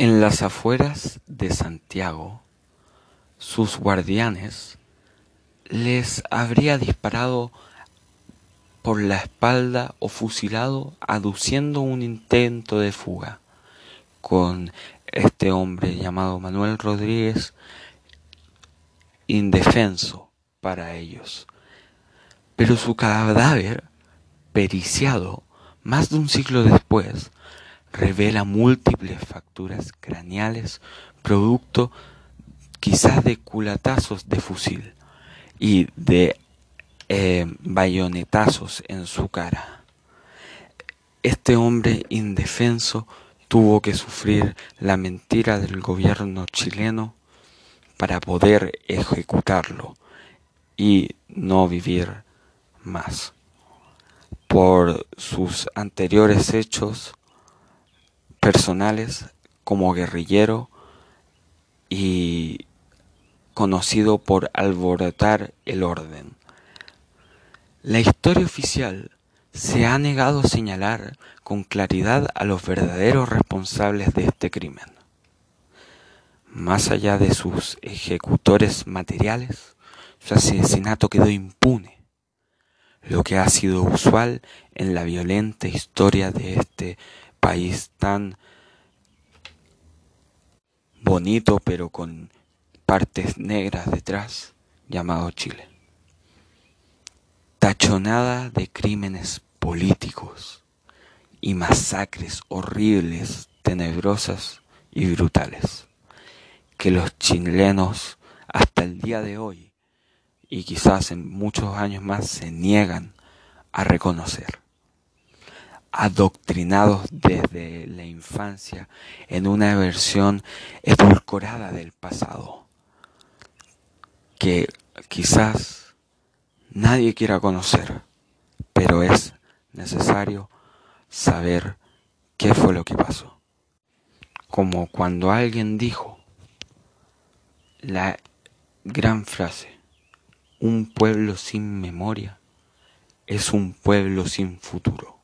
En las afueras de Santiago, sus guardianes les habría disparado por la espalda o fusilado aduciendo un intento de fuga con este hombre llamado Manuel Rodríguez indefenso para ellos. Pero su cadáver, periciado más de un siglo después, revela múltiples fracturas craneales producto quizás de culatazos de fusil y de eh, bayonetazos en su cara. Este hombre indefenso tuvo que sufrir la mentira del gobierno chileno para poder ejecutarlo y no vivir más. Por sus anteriores hechos, personales como guerrillero y conocido por alborotar el orden. La historia oficial se ha negado a señalar con claridad a los verdaderos responsables de este crimen. Más allá de sus ejecutores materiales, su asesinato quedó impune, lo que ha sido usual en la violenta historia de este país tan bonito pero con partes negras detrás llamado Chile. Tachonada de crímenes políticos y masacres horribles, tenebrosas y brutales que los chilenos hasta el día de hoy y quizás en muchos años más se niegan a reconocer adoctrinados desde la infancia en una versión edulcorada del pasado, que quizás nadie quiera conocer, pero es necesario saber qué fue lo que pasó. Como cuando alguien dijo la gran frase, un pueblo sin memoria es un pueblo sin futuro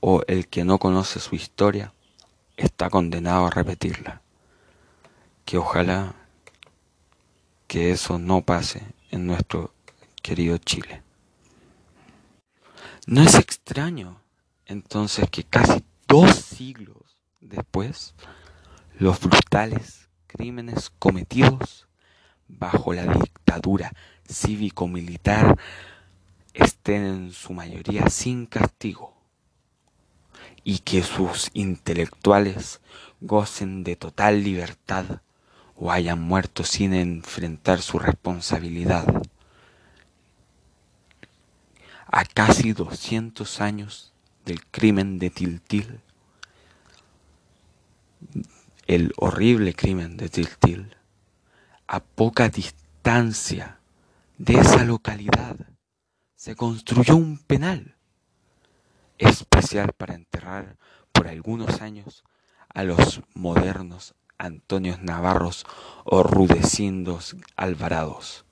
o el que no conoce su historia está condenado a repetirla. Que ojalá que eso no pase en nuestro querido Chile. No es extraño entonces que casi dos siglos después los brutales crímenes cometidos bajo la dictadura cívico-militar estén en su mayoría sin castigo y que sus intelectuales gocen de total libertad o hayan muerto sin enfrentar su responsabilidad. A casi 200 años del crimen de Tiltil, el horrible crimen de Tiltil, a poca distancia de esa localidad se construyó un penal para enterrar por algunos años a los modernos Antonios Navarros o Rudecindos Alvarados,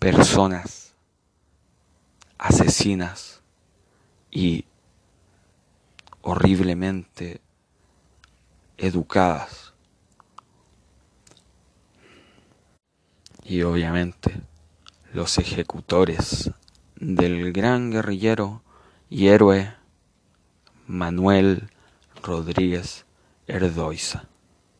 personas asesinas y horriblemente educadas. Y obviamente los ejecutores del gran guerrillero y héroe Manuel Rodríguez Erdoiza.